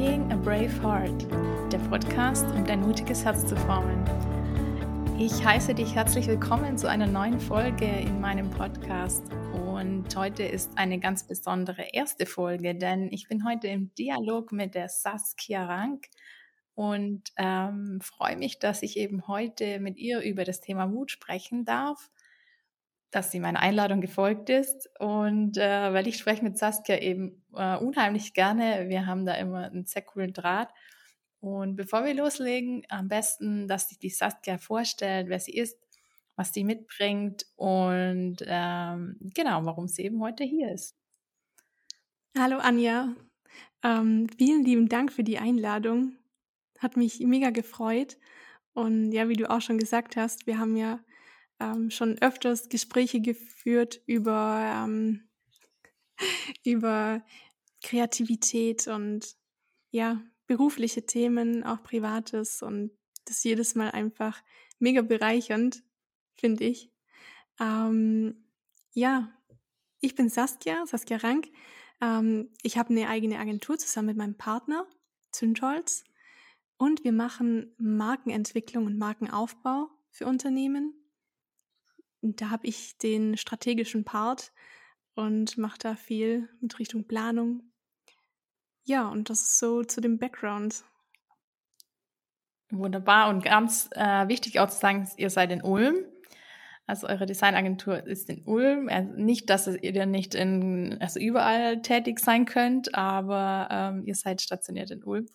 Being a Brave Heart, der Podcast, um dein mutiges Herz zu formen. Ich heiße dich herzlich willkommen zu einer neuen Folge in meinem Podcast. Und heute ist eine ganz besondere erste Folge, denn ich bin heute im Dialog mit der Saskia Rank und ähm, freue mich, dass ich eben heute mit ihr über das Thema Mut sprechen darf dass sie meiner Einladung gefolgt ist. Und äh, weil ich spreche mit Saskia eben äh, unheimlich gerne. Wir haben da immer einen sehr coolen Draht. Und bevor wir loslegen, am besten, dass sich die Saskia vorstellt, wer sie ist, was sie mitbringt und ähm, genau, warum sie eben heute hier ist. Hallo Anja, ähm, vielen lieben Dank für die Einladung. Hat mich mega gefreut. Und ja, wie du auch schon gesagt hast, wir haben ja ähm, schon öfters Gespräche geführt über, ähm, über Kreativität und ja, berufliche Themen, auch privates und das jedes Mal einfach mega bereichernd, finde ich. Ähm, ja, ich bin Saskia, Saskia Rank. Ähm, ich habe eine eigene Agentur zusammen mit meinem Partner, Zündholz. Und wir machen Markenentwicklung und Markenaufbau für Unternehmen. Da habe ich den strategischen Part und mache da viel mit Richtung Planung. Ja, und das ist so zu dem Background. Wunderbar und ganz äh, wichtig auch zu sagen, ihr seid in Ulm. Also eure Designagentur ist in Ulm. Also nicht, dass ihr nicht in, also überall tätig sein könnt, aber ähm, ihr seid stationiert in Ulm.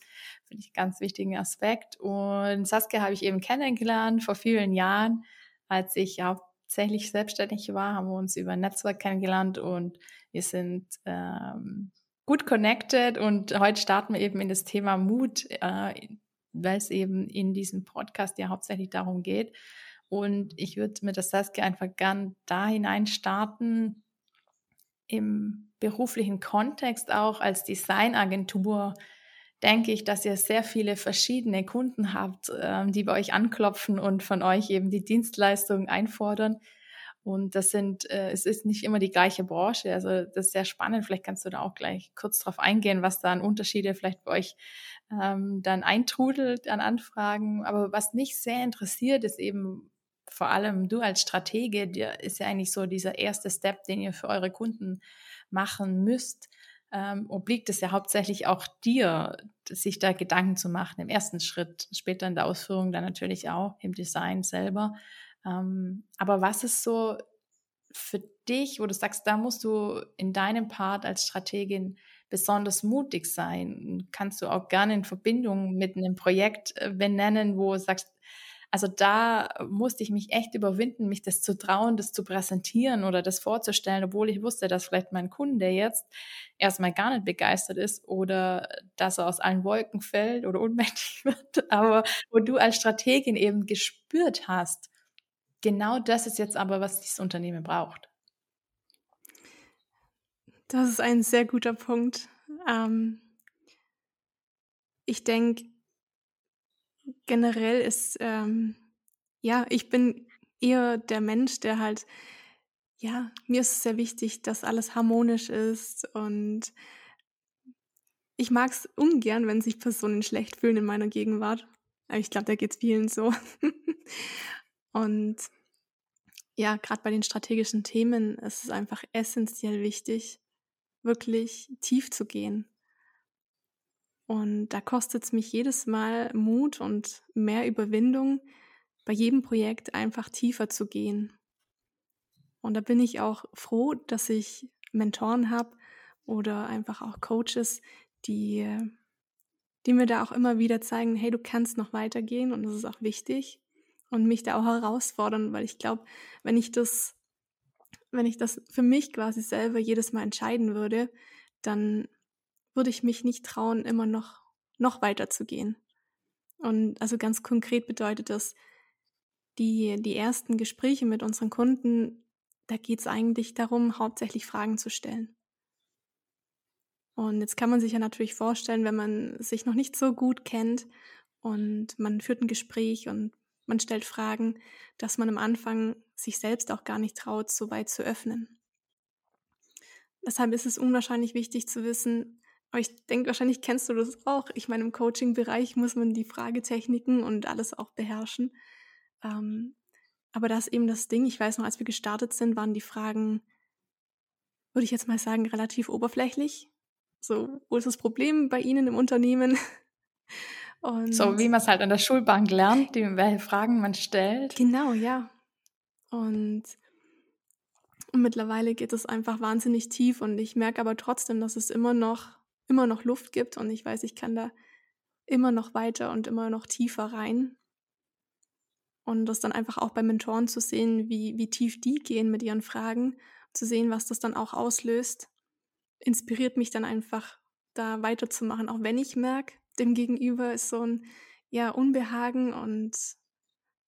Finde ich einen ganz wichtigen Aspekt. Und Saskia habe ich eben kennengelernt vor vielen Jahren, als ich ja tatsächlich selbstständig war, haben wir uns über Netzwerk kennengelernt und wir sind ähm, gut connected und heute starten wir eben in das Thema Mut, äh, weil es eben in diesem Podcast ja hauptsächlich darum geht. Und ich würde mit der Saskia einfach gern da hinein starten, im beruflichen Kontext auch als Designagentur denke ich, dass ihr sehr viele verschiedene Kunden habt, ähm, die bei euch anklopfen und von euch eben die Dienstleistungen einfordern. Und das sind, äh, es ist nicht immer die gleiche Branche. Also das ist sehr spannend. Vielleicht kannst du da auch gleich kurz drauf eingehen, was da an Unterschiede vielleicht bei euch ähm, dann eintrudelt an Anfragen. Aber was mich sehr interessiert, ist eben vor allem du als Stratege, dir ist ja eigentlich so dieser erste Step, den ihr für eure Kunden machen müsst ähm, obliegt es ja hauptsächlich auch dir, sich da Gedanken zu machen im ersten Schritt, später in der Ausführung dann natürlich auch im Design selber. Ähm, aber was ist so für dich, wo du sagst, da musst du in deinem Part als Strategin besonders mutig sein? Kannst du auch gerne in Verbindung mit einem Projekt äh, benennen, wo du sagst, also da musste ich mich echt überwinden, mich das zu trauen, das zu präsentieren oder das vorzustellen, obwohl ich wusste, dass vielleicht mein Kunde jetzt erstmal gar nicht begeistert ist oder dass er aus allen Wolken fällt oder unmächtig wird, aber wo du als Strategin eben gespürt hast, genau das ist jetzt aber, was dieses Unternehmen braucht. Das ist ein sehr guter Punkt. Ähm, ich denke, generell ist, ähm, ja, ich bin eher der Mensch, der halt, ja, mir ist es sehr wichtig, dass alles harmonisch ist und ich mag es ungern, wenn sich Personen schlecht fühlen in meiner Gegenwart. Aber ich glaube, da geht es vielen so. und ja, gerade bei den strategischen Themen ist es einfach essentiell wichtig, wirklich tief zu gehen. Und da kostet es mich jedes Mal Mut und mehr Überwindung, bei jedem Projekt einfach tiefer zu gehen. Und da bin ich auch froh, dass ich Mentoren habe oder einfach auch Coaches, die, die mir da auch immer wieder zeigen, hey, du kannst noch weitergehen und das ist auch wichtig und mich da auch herausfordern, weil ich glaube, wenn ich das, wenn ich das für mich quasi selber jedes Mal entscheiden würde, dann würde ich mich nicht trauen, immer noch, noch weiter zu gehen. Und also ganz konkret bedeutet das, die, die ersten Gespräche mit unseren Kunden, da geht es eigentlich darum, hauptsächlich Fragen zu stellen. Und jetzt kann man sich ja natürlich vorstellen, wenn man sich noch nicht so gut kennt und man führt ein Gespräch und man stellt Fragen, dass man am Anfang sich selbst auch gar nicht traut, so weit zu öffnen. Deshalb ist es unwahrscheinlich wichtig zu wissen, Aber ich denke, wahrscheinlich kennst du das auch. Ich meine, im Coaching-Bereich muss man die Fragetechniken und alles auch beherrschen. Ähm, aber das ist eben das Ding. Ich weiß noch, als wir gestartet sind, waren die Fragen, würde ich jetzt mal sagen, relativ oberflächlich. So, wo ist das Problem bei Ihnen im Unternehmen? Und so wie man es halt an der Schulbank lernt, die, welche Fragen man stellt. Genau, ja. Und, und mittlerweile geht es einfach wahnsinnig tief und ich merke aber trotzdem, dass es immer noch, immer noch Luft gibt und ich weiß, ich kann da immer noch weiter und immer noch tiefer rein. Und das dann einfach auch bei Mentoren zu sehen, wie, wie tief die gehen mit ihren Fragen, zu sehen, was das dann auch auslöst, inspiriert mich dann einfach, da weiterzumachen, auch wenn ich merke, dem Gegenüber ist so ein ja Unbehagen und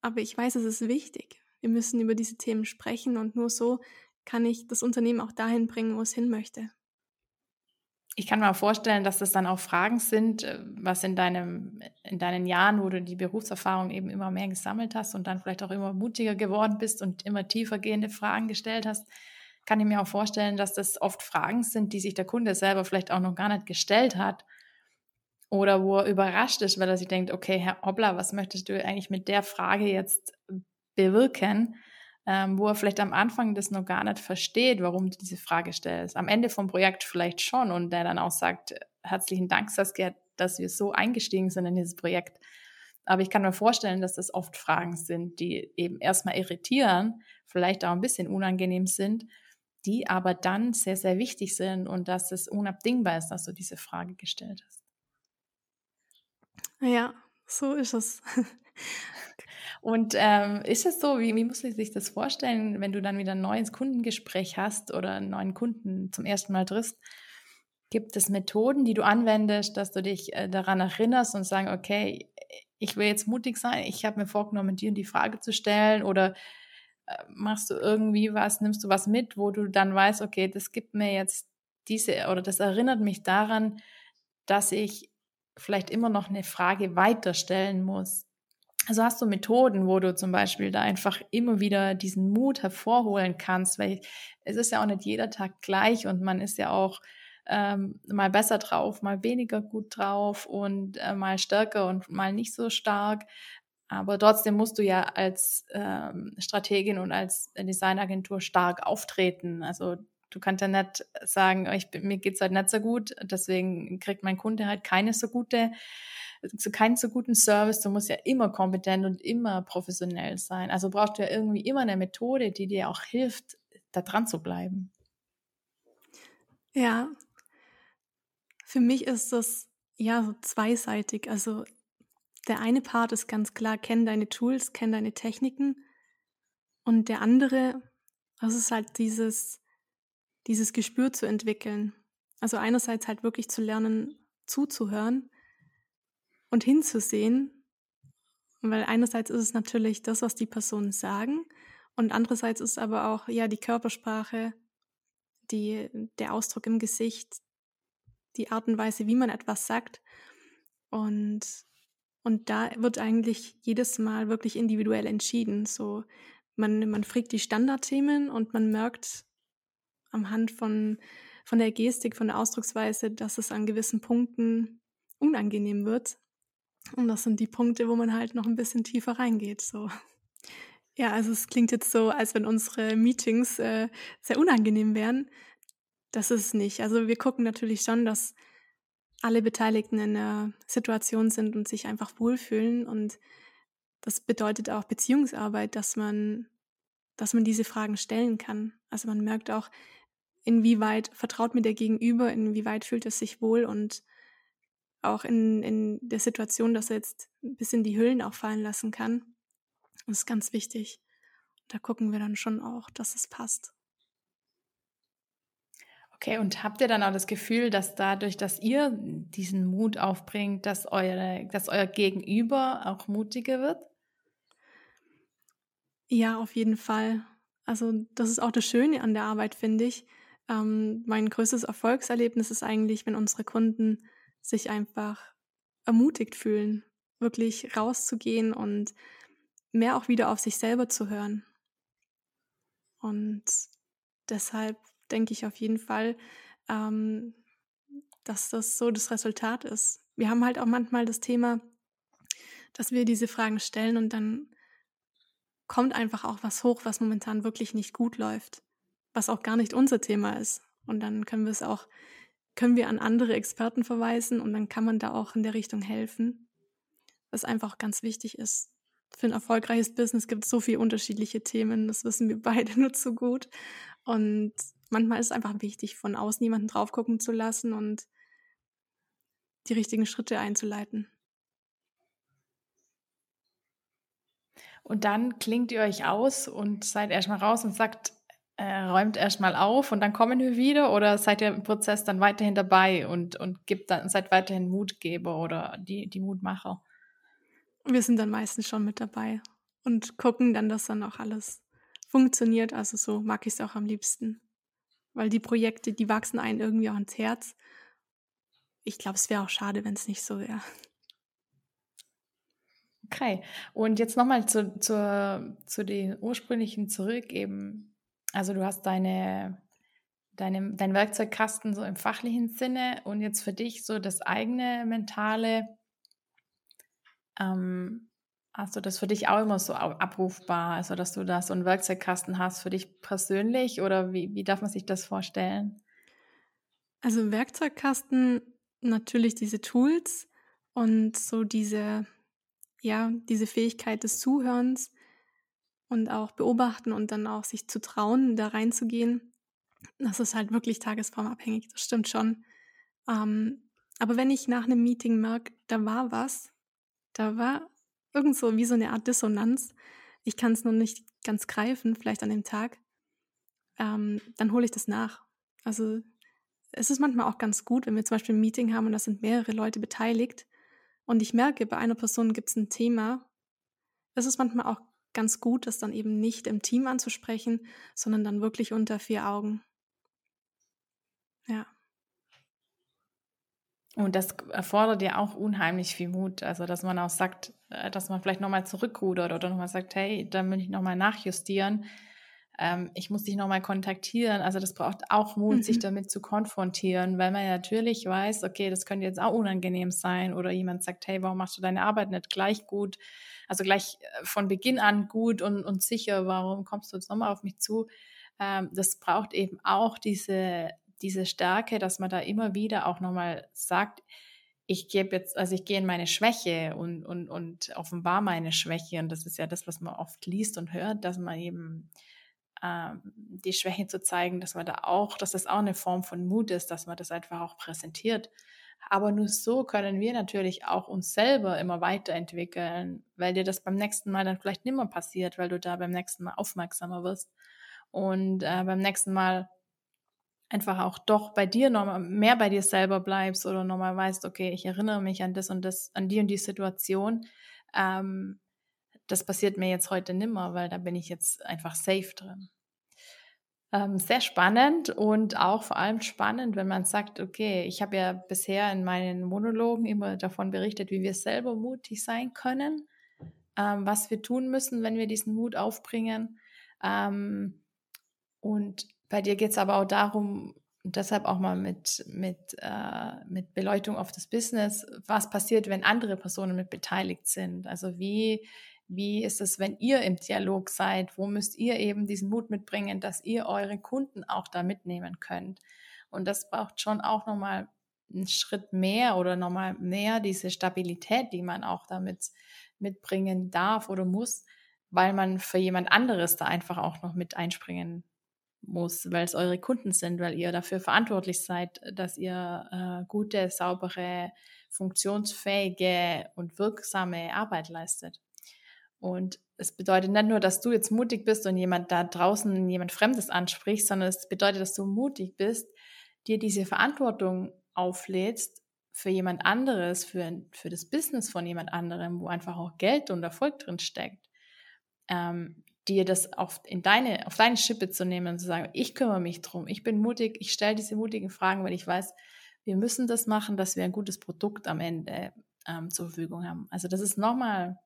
aber ich weiß, es ist wichtig. Wir müssen über diese Themen sprechen und nur so kann ich das Unternehmen auch dahin bringen, wo es hin möchte. Ich kann mir vorstellen, dass das dann auch Fragen sind, äh, was in deinem, in deinen Jahren, wo du die Berufserfahrung eben immer mehr gesammelt hast und dann vielleicht auch immer mutiger geworden bist und immer tiefer gehende Fragen gestellt hast, kann ich mir auch vorstellen, dass das oft Fragen sind, die sich der Kunde selber vielleicht auch noch gar nicht gestellt hat oder wo er überrascht ist, weil er sich denkt, okay, Herr Obler, was möchtest du eigentlich mit der Frage jetzt bewirken? Ähm, wo er vielleicht am Anfang das noch gar nicht versteht, warum du diese Frage stellst. Am Ende vom Projekt vielleicht schon und der dann auch sagt, herzlichen Dank, Saskia, dass wir so eingestiegen sind in dieses Projekt. Aber ich kann mir vorstellen, dass das oft Fragen sind, die eben erstmal irritieren, vielleicht auch ein bisschen unangenehm sind, die aber dann sehr, sehr wichtig sind und dass es unabdingbar ist, dass du diese Frage gestellt hast. Ja, so ist es. Und ähm, ist es so, wie, wie muss ich sich das vorstellen, wenn du dann wieder ein neues Kundengespräch hast oder einen neuen Kunden zum ersten Mal triffst? Gibt es Methoden, die du anwendest, dass du dich äh, daran erinnerst und sagen, okay, ich will jetzt mutig sein, ich habe mir vorgenommen, dir die Frage zu stellen oder äh, machst du irgendwie was, nimmst du was mit, wo du dann weißt, okay, das gibt mir jetzt diese oder das erinnert mich daran, dass ich vielleicht immer noch eine Frage weiterstellen muss. Also hast du Methoden, wo du zum Beispiel da einfach immer wieder diesen Mut hervorholen kannst, weil es ist ja auch nicht jeder Tag gleich und man ist ja auch ähm, mal besser drauf, mal weniger gut drauf und äh, mal stärker und mal nicht so stark. Aber trotzdem musst du ja als ähm, Strategin und als Designagentur stark auftreten. Also Du kannst ja nicht sagen, oh, ich, mir geht's halt nicht so gut, deswegen kriegt mein Kunde halt keine so gute, so keinen so guten Service. Du musst ja immer kompetent und immer professionell sein. Also brauchst du ja irgendwie immer eine Methode, die dir auch hilft, da dran zu bleiben. Ja, für mich ist das ja so zweiseitig. Also der eine Part ist ganz klar, kenn deine Tools, kenn deine Techniken. Und der andere, das ist halt dieses, dieses Gespür zu entwickeln. Also einerseits halt wirklich zu lernen, zuzuhören und hinzusehen, weil einerseits ist es natürlich das, was die Personen sagen und andererseits ist aber auch ja die Körpersprache, die, der Ausdruck im Gesicht, die Art und Weise, wie man etwas sagt und und da wird eigentlich jedes Mal wirklich individuell entschieden. So man man fragt die Standardthemen und man merkt am Hand von, von der Gestik, von der Ausdrucksweise, dass es an gewissen Punkten unangenehm wird. Und das sind die Punkte, wo man halt noch ein bisschen tiefer reingeht. So. Ja, also es klingt jetzt so, als wenn unsere Meetings äh, sehr unangenehm wären. Das ist es nicht. Also wir gucken natürlich schon, dass alle Beteiligten in der Situation sind und sich einfach wohlfühlen. Und das bedeutet auch Beziehungsarbeit, dass man, dass man diese Fragen stellen kann. Also man merkt auch, inwieweit vertraut mir der Gegenüber, inwieweit fühlt es sich wohl und auch in, in der Situation, dass er jetzt ein bisschen die Hüllen auch fallen lassen kann. Das ist ganz wichtig. Da gucken wir dann schon auch, dass es passt. Okay, und habt ihr dann auch das Gefühl, dass dadurch, dass ihr diesen Mut aufbringt, dass, eure, dass euer Gegenüber auch mutiger wird? Ja, auf jeden Fall. Also das ist auch das Schöne an der Arbeit, finde ich, ähm, mein größtes Erfolgserlebnis ist eigentlich, wenn unsere Kunden sich einfach ermutigt fühlen, wirklich rauszugehen und mehr auch wieder auf sich selber zu hören. Und deshalb denke ich auf jeden Fall, ähm, dass das so das Resultat ist. Wir haben halt auch manchmal das Thema, dass wir diese Fragen stellen und dann kommt einfach auch was hoch, was momentan wirklich nicht gut läuft, was auch gar nicht unser Thema ist. Und dann können wir es auch, können wir an andere Experten verweisen und dann kann man da auch in der Richtung helfen, was einfach ganz wichtig ist. Für ein erfolgreiches Business gibt es so viele unterschiedliche Themen, das wissen wir beide nur zu gut. Und manchmal ist es einfach wichtig, von außen jemanden drauf gucken zu lassen und die richtigen Schritte einzuleiten. Und dann klingt ihr euch aus und seid erstmal raus und sagt, äh, räumt erstmal auf und dann kommen wir wieder oder seid ihr im Prozess dann weiterhin dabei und, und gibt dann, seid weiterhin Mutgeber oder die, die Mutmacher? Wir sind dann meistens schon mit dabei und gucken dann, dass dann auch alles funktioniert. Also so mag ich es auch am liebsten. Weil die Projekte, die wachsen einen irgendwie auch ins Herz. Ich glaube, es wäre auch schade, wenn es nicht so wäre. Okay, und jetzt nochmal zu, zu, zu den ursprünglichen zurück eben. Also du hast deine, deine, dein Werkzeugkasten so im fachlichen Sinne und jetzt für dich so das eigene mentale, ähm, hast du das für dich auch immer so abrufbar, also dass du da so einen Werkzeugkasten hast für dich persönlich oder wie, wie darf man sich das vorstellen? Also Werkzeugkasten natürlich diese Tools und so diese ja, diese Fähigkeit des Zuhörens und auch beobachten und dann auch sich zu trauen, da reinzugehen, das ist halt wirklich tagesformabhängig, das stimmt schon. Ähm, aber wenn ich nach einem Meeting merke, da war was, da war irgend so wie so eine Art Dissonanz, ich kann es noch nicht ganz greifen, vielleicht an dem Tag, ähm, dann hole ich das nach. Also es ist manchmal auch ganz gut, wenn wir zum Beispiel ein Meeting haben und da sind mehrere Leute beteiligt, und ich merke, bei einer Person gibt es ein Thema. Es ist manchmal auch ganz gut, das dann eben nicht im Team anzusprechen, sondern dann wirklich unter vier Augen. Ja. Und das erfordert ja auch unheimlich viel Mut. Also, dass man auch sagt, äh, dass man vielleicht nochmal zurückrudert oder nochmal sagt, hey, da will ich nochmal nachjustieren ähm, ich muss dich nochmal kontaktieren. Also das braucht auch Mut, mhm. sich damit zu konfrontieren, weil man ja natürlich weiß, okay, das könnte jetzt auch unangenehm sein oder jemand sagt, hey, warum machst du deine Arbeit nicht gleich gut? Also gleich äh, von Beginn an gut und, und sicher, warum kommst du jetzt nochmal auf mich zu? Ähm, das braucht eben auch diese, diese Stärke, dass man da immer wieder auch nochmal sagt, ich gebe jetzt, also ich gehe in meine Schwäche und, und, und offenbar meine Schwäche. Und das ist ja das, was man oft liest und hört, dass man eben ähm, die Schwächen zu zeigen, dass man da auch, dass das auch eine Form von Mut ist, dass man das einfach auch präsentiert. Aber nur so können wir natürlich auch uns selber immer weiterentwickeln, weil dir das beim nächsten Mal dann vielleicht nicht mehr passiert, weil du da beim nächsten Mal aufmerksamer wirst und äh, beim nächsten Mal einfach auch doch bei dir nochmal mehr bei dir selber bleibst oder nochmal weißt, okay, ich erinnere mich an das und das, an die und die Situation. Ähm, das passiert mir jetzt heute nimmer, weil da bin ich jetzt einfach safe drin. Ähm, sehr spannend und auch vor allem spannend, wenn man sagt, okay, ich habe ja bisher in meinen Monologen immer davon berichtet, wie wir selber mutig sein können, ähm, was wir tun müssen, wenn wir diesen Mut aufbringen. Ähm, und bei dir geht es aber auch darum, deshalb auch mal mit, mit, äh, mit Beleuchtung auf das Business, was passiert, wenn andere Personen mit beteiligt sind. Also wie wie ist es, wenn ihr im Dialog seid? Wo müsst ihr eben diesen Mut mitbringen, dass ihr eure Kunden auch da mitnehmen könnt? Und das braucht schon auch nochmal einen Schritt mehr oder nochmal mehr diese Stabilität, die man auch damit mitbringen darf oder muss, weil man für jemand anderes da einfach auch noch mit einspringen muss, weil es eure Kunden sind, weil ihr dafür verantwortlich seid, dass ihr äh, gute, saubere, funktionsfähige und wirksame Arbeit leistet. Und es bedeutet nicht nur, dass du jetzt mutig bist und jemand da draußen, jemand Fremdes ansprichst, sondern es bedeutet, dass du mutig bist, dir diese Verantwortung auflädst für jemand anderes, für, für das Business von jemand anderem, wo einfach auch Geld und Erfolg drin steckt, ähm, dir das auf, in deine, auf deine Schippe zu nehmen und zu sagen, ich kümmere mich drum, ich bin mutig, ich stelle diese mutigen Fragen, weil ich weiß, wir müssen das machen, dass wir ein gutes Produkt am Ende ähm, zur Verfügung haben. Also das ist nochmal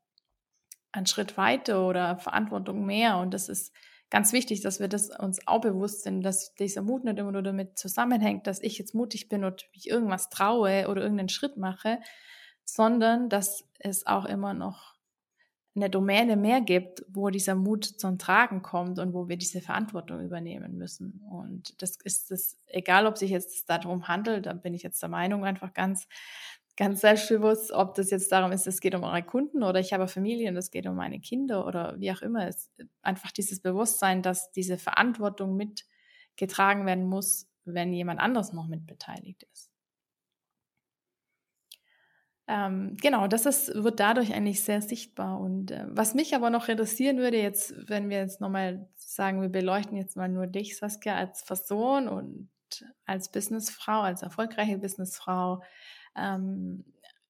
einen Schritt weiter oder Verantwortung mehr. Und das ist ganz wichtig, dass wir das uns auch bewusst sind, dass dieser Mut nicht immer nur damit zusammenhängt, dass ich jetzt mutig bin und mich irgendwas traue oder irgendeinen Schritt mache, sondern dass es auch immer noch eine Domäne mehr gibt, wo dieser Mut zum Tragen kommt und wo wir diese Verantwortung übernehmen müssen. Und das ist es, egal ob sich jetzt darum handelt, da bin ich jetzt der Meinung einfach ganz, ganz selbstbewusst, ob das jetzt darum ist, es geht um eure Kunden oder ich habe Familie und es geht um meine Kinder oder wie auch immer. Es einfach dieses Bewusstsein, dass diese Verantwortung mitgetragen werden muss, wenn jemand anderes noch mit beteiligt ist. Ähm, genau, das ist, wird dadurch eigentlich sehr sichtbar. Und äh, was mich aber noch interessieren würde, jetzt, wenn wir jetzt nochmal sagen, wir beleuchten jetzt mal nur dich, Saskia, als Person und als Businessfrau, als erfolgreiche Businessfrau, ähm,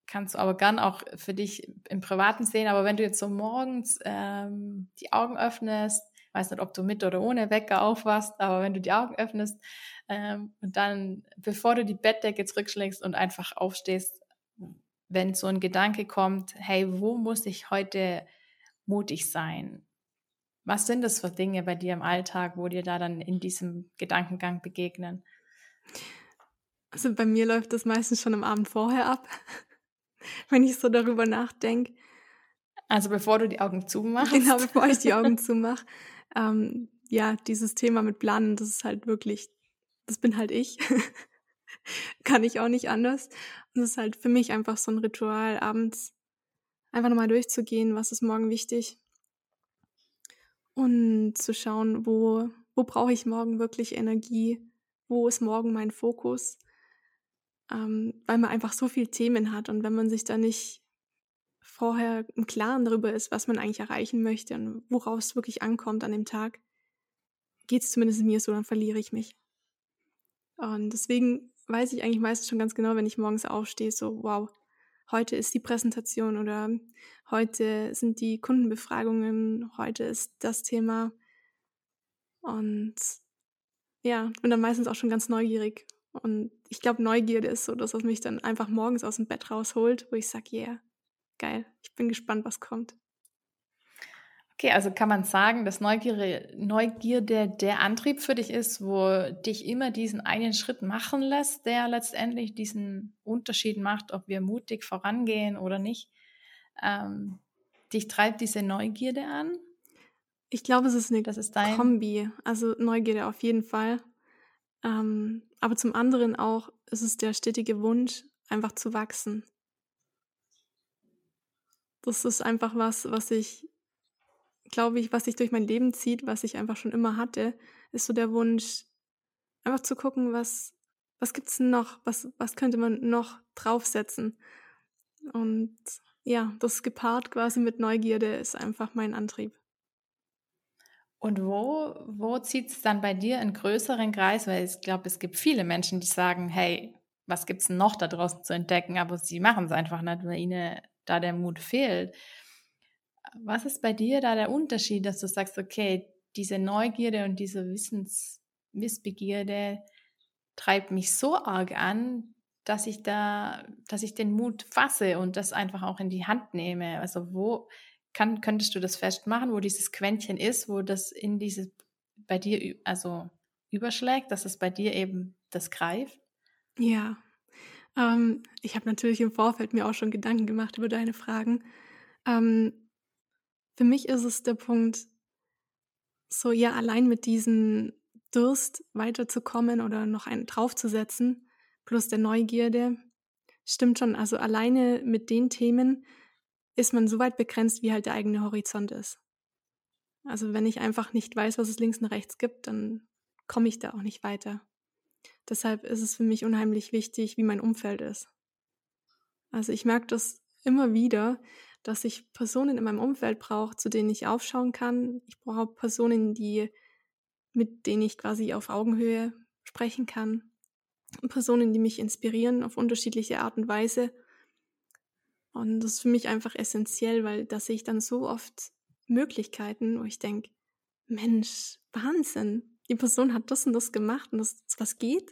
kannst du aber gern auch für dich im Privaten sehen. Aber wenn du jetzt so morgens ähm, die Augen öffnest, weiß nicht, ob du mit oder ohne Wecker aufwachst, aber wenn du die Augen öffnest ähm, und dann, bevor du die Bettdecke zurückschlägst und einfach aufstehst, wenn so ein Gedanke kommt, hey, wo muss ich heute mutig sein? Was sind das für Dinge bei dir im Alltag, wo dir da dann in diesem Gedankengang begegnen? Also bei mir läuft das meistens schon am Abend vorher ab, wenn ich so darüber nachdenke. Also bevor du die Augen zumachst? Genau, bevor ich die Augen zumache. Ähm, ja, dieses Thema mit Planen, das ist halt wirklich, das bin halt ich. Kann ich auch nicht anders. Und es ist halt für mich einfach so ein Ritual, abends einfach nochmal durchzugehen, was ist morgen wichtig. Und zu schauen, wo, wo brauche ich morgen wirklich Energie, wo ist morgen mein Fokus. Ähm, weil man einfach so viele Themen hat und wenn man sich da nicht vorher im Klaren darüber ist, was man eigentlich erreichen möchte und worauf es wirklich ankommt an dem Tag, geht es zumindest mir so, dann verliere ich mich. Und deswegen weiß ich eigentlich meistens schon ganz genau, wenn ich morgens aufstehe, so, wow, heute ist die Präsentation oder heute sind die Kundenbefragungen, heute ist das Thema. Und ja, bin dann meistens auch schon ganz neugierig. Und ich glaube, Neugierde ist so das, was mich dann einfach morgens aus dem Bett rausholt, wo ich sage, yeah, geil, ich bin gespannt, was kommt. Okay, also kann man sagen, dass Neugierde, Neugierde der Antrieb für dich ist, wo dich immer diesen einen Schritt machen lässt, der letztendlich diesen Unterschied macht, ob wir mutig vorangehen oder nicht. Ähm, dich treibt diese Neugierde an? Ich glaube, es ist eine das ist dein Kombi. Also Neugierde auf jeden Fall. Ähm, aber zum anderen auch ist es der stetige Wunsch, einfach zu wachsen. Das ist einfach was, was ich glaube ich, was sich durch mein Leben zieht, was ich einfach schon immer hatte, ist so der Wunsch, einfach zu gucken, was, was gibt's noch, was, was könnte man noch draufsetzen. Und ja, das gepaart quasi mit Neugierde ist einfach mein Antrieb. Und wo, wo zieht es dann bei dir einen größeren Kreis? Weil ich glaube, es gibt viele Menschen, die sagen, hey, was gibt es noch da draußen zu entdecken? Aber sie machen es einfach nicht, weil ihnen da der Mut fehlt. Was ist bei dir da der Unterschied, dass du sagst, okay, diese Neugierde und diese Wissensmissbegierde treibt mich so arg an, dass ich da, dass ich den Mut fasse und das einfach auch in die Hand nehme. Also wo kann, könntest du das festmachen, wo dieses Quäntchen ist, wo das in dieses bei dir also überschlägt, dass es bei dir eben das greift? Ja, ähm, ich habe natürlich im Vorfeld mir auch schon Gedanken gemacht über deine Fragen. Ähm, für mich ist es der Punkt, so ja, allein mit diesem Durst weiterzukommen oder noch einen draufzusetzen, plus der Neugierde. Stimmt schon, also alleine mit den Themen ist man so weit begrenzt, wie halt der eigene Horizont ist. Also wenn ich einfach nicht weiß, was es links und rechts gibt, dann komme ich da auch nicht weiter. Deshalb ist es für mich unheimlich wichtig, wie mein Umfeld ist. Also ich merke das immer wieder, dass ich Personen in meinem Umfeld brauche, zu denen ich aufschauen kann. Ich brauche Personen, die, mit denen ich quasi auf Augenhöhe sprechen kann. Personen, die mich inspirieren auf unterschiedliche Art und Weise. Und das ist für mich einfach essentiell, weil da sehe ich dann so oft Möglichkeiten, wo ich denke, Mensch, Wahnsinn, die Person hat das und das gemacht und das, was geht.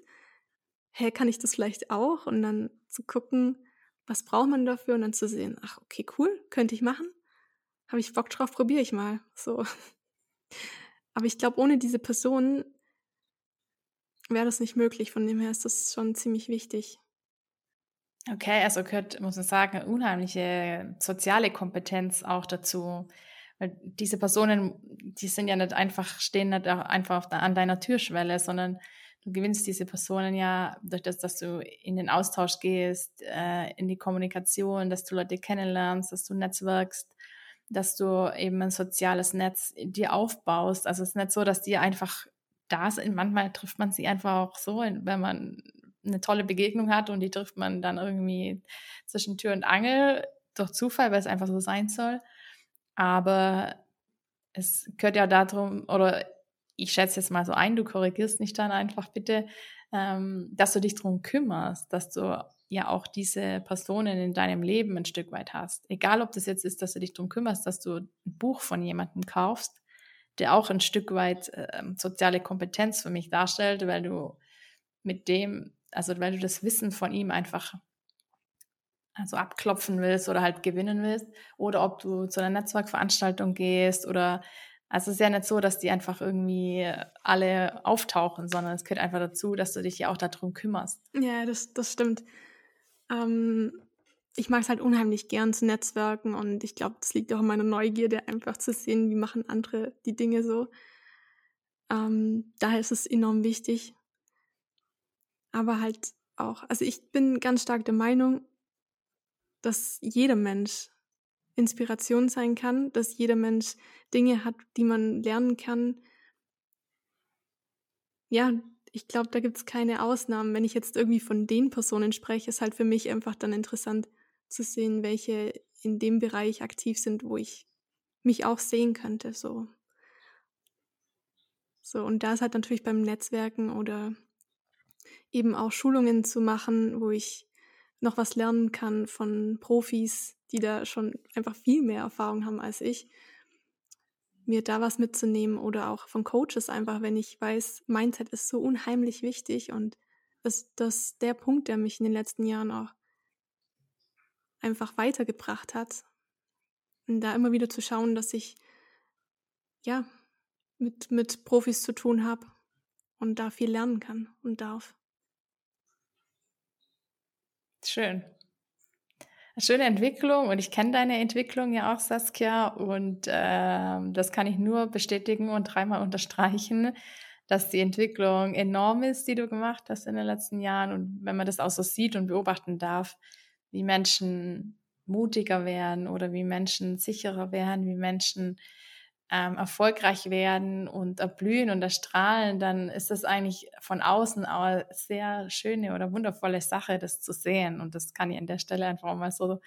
Hä, hey, kann ich das vielleicht auch? Und dann zu gucken, was braucht man dafür und dann zu sehen, ach, okay, cool, könnte ich machen. Habe ich Bock drauf, probiere ich mal. So. Aber ich glaube, ohne diese Person wäre das nicht möglich. Von dem her ist das schon ziemlich wichtig. Okay, also gehört, muss man sagen, eine unheimliche soziale Kompetenz auch dazu. Weil diese Personen, die sind ja nicht einfach, stehen nicht einfach der, an deiner Türschwelle, sondern du gewinnst diese Personen ja durch das, dass du in den Austausch gehst, äh, in die Kommunikation, dass du Leute kennenlernst, dass du netzwerkst, dass du eben ein soziales Netz dir aufbaust. Also es ist nicht so, dass die einfach da sind. Manchmal trifft man sie einfach auch so, wenn man eine tolle Begegnung hat und die trifft man dann irgendwie zwischen Tür und Angel durch Zufall, weil es einfach so sein soll. Aber es gehört ja darum, oder ich schätze jetzt mal so ein, du korrigierst mich dann einfach bitte, ähm, dass du dich darum kümmerst, dass du ja auch diese Personen in deinem Leben ein Stück weit hast. Egal, ob das jetzt ist, dass du dich darum kümmerst, dass du ein Buch von jemandem kaufst, der auch ein Stück weit äh, soziale Kompetenz für mich darstellt, weil du mit dem, also weil du das Wissen von ihm einfach also abklopfen willst oder halt gewinnen willst, oder ob du zu einer Netzwerkveranstaltung gehst oder also es ist ja nicht so, dass die einfach irgendwie alle auftauchen, sondern es gehört einfach dazu, dass du dich ja auch darum kümmerst. Ja, das, das stimmt. Ähm, ich mag es halt unheimlich gern zu netzwerken und ich glaube, das liegt auch in meiner Neugierde, einfach zu sehen, wie machen andere die Dinge so. Ähm, daher ist es enorm wichtig. Aber halt auch, also ich bin ganz stark der Meinung, dass jeder Mensch Inspiration sein kann, dass jeder Mensch Dinge hat, die man lernen kann. Ja, ich glaube, da gibt es keine Ausnahmen. Wenn ich jetzt irgendwie von den Personen spreche, ist halt für mich einfach dann interessant zu sehen, welche in dem Bereich aktiv sind, wo ich mich auch sehen könnte. So. So, und da ist halt natürlich beim Netzwerken oder eben auch Schulungen zu machen, wo ich noch was lernen kann von Profis, die da schon einfach viel mehr Erfahrung haben als ich, mir da was mitzunehmen oder auch von Coaches einfach, wenn ich weiß, Mindset ist so unheimlich wichtig und ist das der Punkt, der mich in den letzten Jahren auch einfach weitergebracht hat. Und da immer wieder zu schauen, dass ich ja mit, mit Profis zu tun habe und da viel lernen kann und darf. Schön schöne Entwicklung und ich kenne deine Entwicklung ja auch, Saskia, und äh, das kann ich nur bestätigen und dreimal unterstreichen, dass die Entwicklung enorm ist, die du gemacht hast in den letzten Jahren. Und wenn man das auch so sieht und beobachten darf, wie Menschen mutiger werden oder wie Menschen sicherer werden, wie Menschen ähm, erfolgreich werden und erblühen und erstrahlen, dann ist das eigentlich von außen auch eine sehr schöne oder wundervolle Sache, das zu sehen. Und das kann ich an der Stelle einfach mal so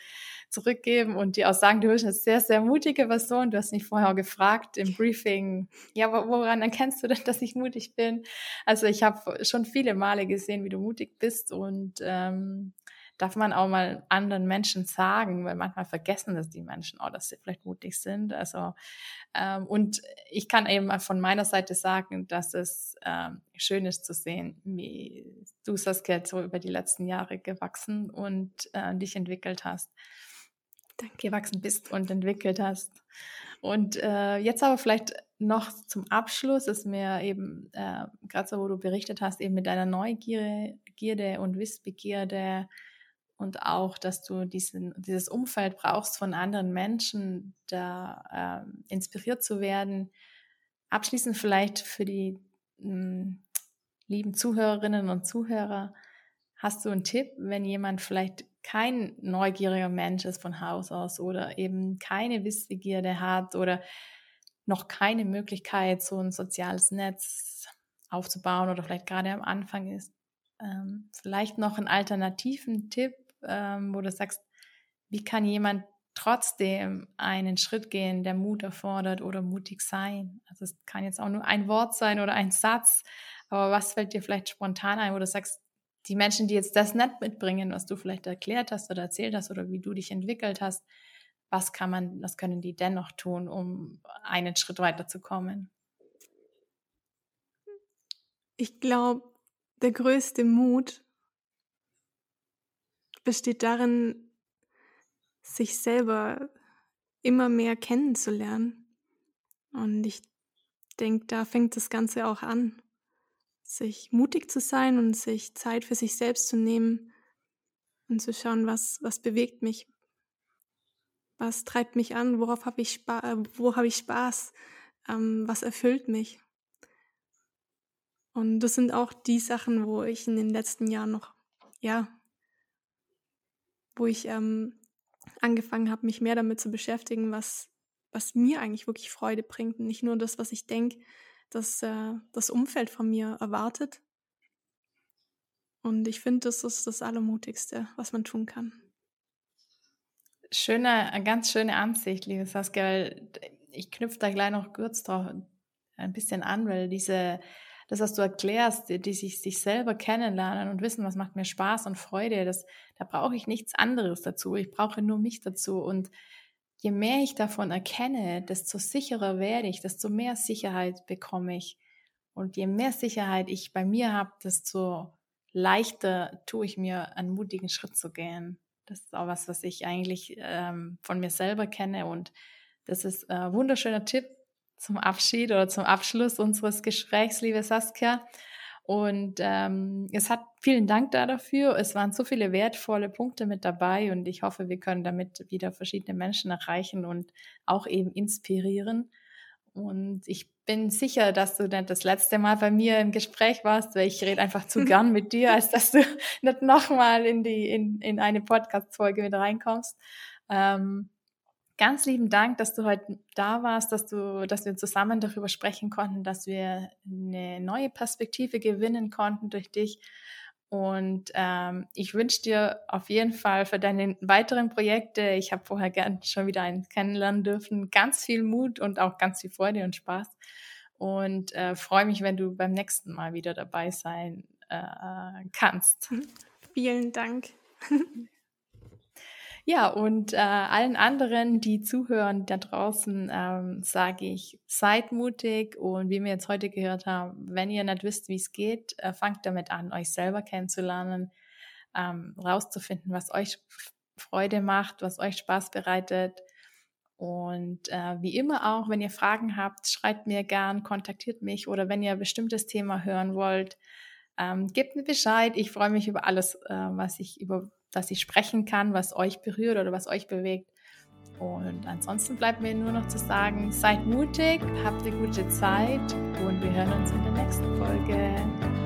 zurückgeben und dir auch sagen, du bist eine sehr, sehr mutige Person. Du hast mich vorher gefragt im Briefing, ja, woran erkennst du denn, dass ich mutig bin? Also ich habe schon viele Male gesehen, wie du mutig bist und ähm, darf man auch mal anderen Menschen sagen, weil manchmal vergessen das die Menschen auch, dass sie vielleicht mutig sind. Also ähm, und ich kann eben von meiner Seite sagen, dass es ähm, schön ist zu sehen, wie du Saskia so über die letzten Jahre gewachsen und äh, dich entwickelt hast. Gewachsen bist und entwickelt hast. Und äh, jetzt aber vielleicht noch zum Abschluss ist mir eben, äh, gerade so, wo du berichtet hast, eben mit deiner Neugierde und Wissbegierde und auch, dass du diesen, dieses Umfeld brauchst von anderen Menschen, da äh, inspiriert zu werden. Abschließend vielleicht für die mh, hm, lieben Zuhörerinnen und Zuhörer, hast du einen Tipp, wenn jemand vielleicht kein neugieriger Mensch ist von Haus aus oder eben keine Wissbegierde hat oder noch keine Möglichkeit, so ein soziales Netz aufzubauen oder vielleicht gerade am Anfang ist. Ähm, vielleicht noch einen alternativen Tipp, ähm, wo du sagst, wie kann jemand trotzdem einen Schritt gehen, der Mut erfordert oder mutig sein? Also es kann jetzt auch nur ein Wort sein oder ein Satz, aber was fällt dir vielleicht spontan ein, wo du sagst, die Menschen, die jetzt das nicht mitbringen, was du vielleicht erklärt hast oder erzählt hast oder wie du dich entwickelt hast, was kann man, was können die dennoch tun, um einen Schritt weiterzukommen? Ich glaube, der größte Mut besteht darin, sich selber immer mehr kennenzulernen. Und ich denke, da fängt das Ganze auch an, sich mutig zu sein und sich Zeit für sich selbst zu nehmen und zu schauen, was, was bewegt mich, was treibt mich an, worauf habe ich, Spa äh, wo hab ich Spaß, ähm, was erfüllt mich. Und das sind auch die Sachen, wo ich in den letzten Jahren noch, ja, wo ich ähm, angefangen habe, mich mehr damit zu beschäftigen, was, was mir eigentlich wirklich Freude bringt. Und nicht nur das, was ich denke, dass äh, das Umfeld von mir erwartet. Und ich finde, das ist das Allermutigste, was man tun kann. Schöne, ganz schöne Ansicht, liebe Saskia, ich knüpfe da gleich noch kurz drauf ein bisschen an, weil diese, das, was du erklärst, die, die sich, sich selber kennenlernen und wissen, was macht mir Spaß und Freude, das, da brauche ich nichts anderes dazu. Ich brauche nur mich dazu. Und je mehr ich davon erkenne, desto sicherer werde ich, desto mehr Sicherheit bekomme ich. Und je mehr Sicherheit ich bei mir habe, desto leichter tue ich mir, einen mutigen Schritt zu gehen. Das ist auch was, was ich eigentlich ähm, von mir selber kenne. Und das ist ein wunderschöner Tipp, zum Abschied oder zum Abschluss unseres Gesprächs, liebe Saskia. Und ähm, es hat vielen Dank da dafür. Es waren so viele wertvolle Punkte mit dabei und ich hoffe, wir können damit wieder verschiedene Menschen erreichen und auch eben inspirieren. Und ich bin sicher, dass du nicht das letzte Mal bei mir im Gespräch warst, weil ich rede einfach zu gern mit dir, als dass du nicht nochmal in die in, in eine Podcast-Folge mit reinkommst. Ähm, ganz lieben Dank, dass du heute da warst, dass du, dass wir zusammen darüber sprechen konnten, dass wir eine neue Perspektive gewinnen konnten durch dich. Und ähm, ich wünsche dir auf jeden Fall für deine weiteren Projekte, ich habe vorher gern schon wieder einen kennenlernen dürfen, ganz viel Mut und auch ganz viel Freude und Spaß. Und äh, freue mich, wenn du beim nächsten Mal wieder dabei sein äh, kannst. Vielen Dank. Ja, und äh, allen anderen, die zuhören da draußen, ähm, sage ich, seid mutig und wie wir jetzt heute gehört haben, wenn ihr nicht wisst, wie es geht, äh, fangt damit an, euch selber kennenzulernen, ähm, rauszufinden, was euch Freude macht, was euch Spaß bereitet. Und äh, wie immer auch, wenn ihr Fragen habt, schreibt mir gern, kontaktiert mich oder wenn ihr ein bestimmtes Thema hören wollt, ähm, gebt mir Bescheid. Ich freue mich über alles, äh, was ich über dass ich sprechen kann, was euch berührt oder was euch bewegt. Und ansonsten bleibt mir nur noch zu sagen, seid mutig, habt eine gute Zeit und wir hören uns in der nächsten Folge.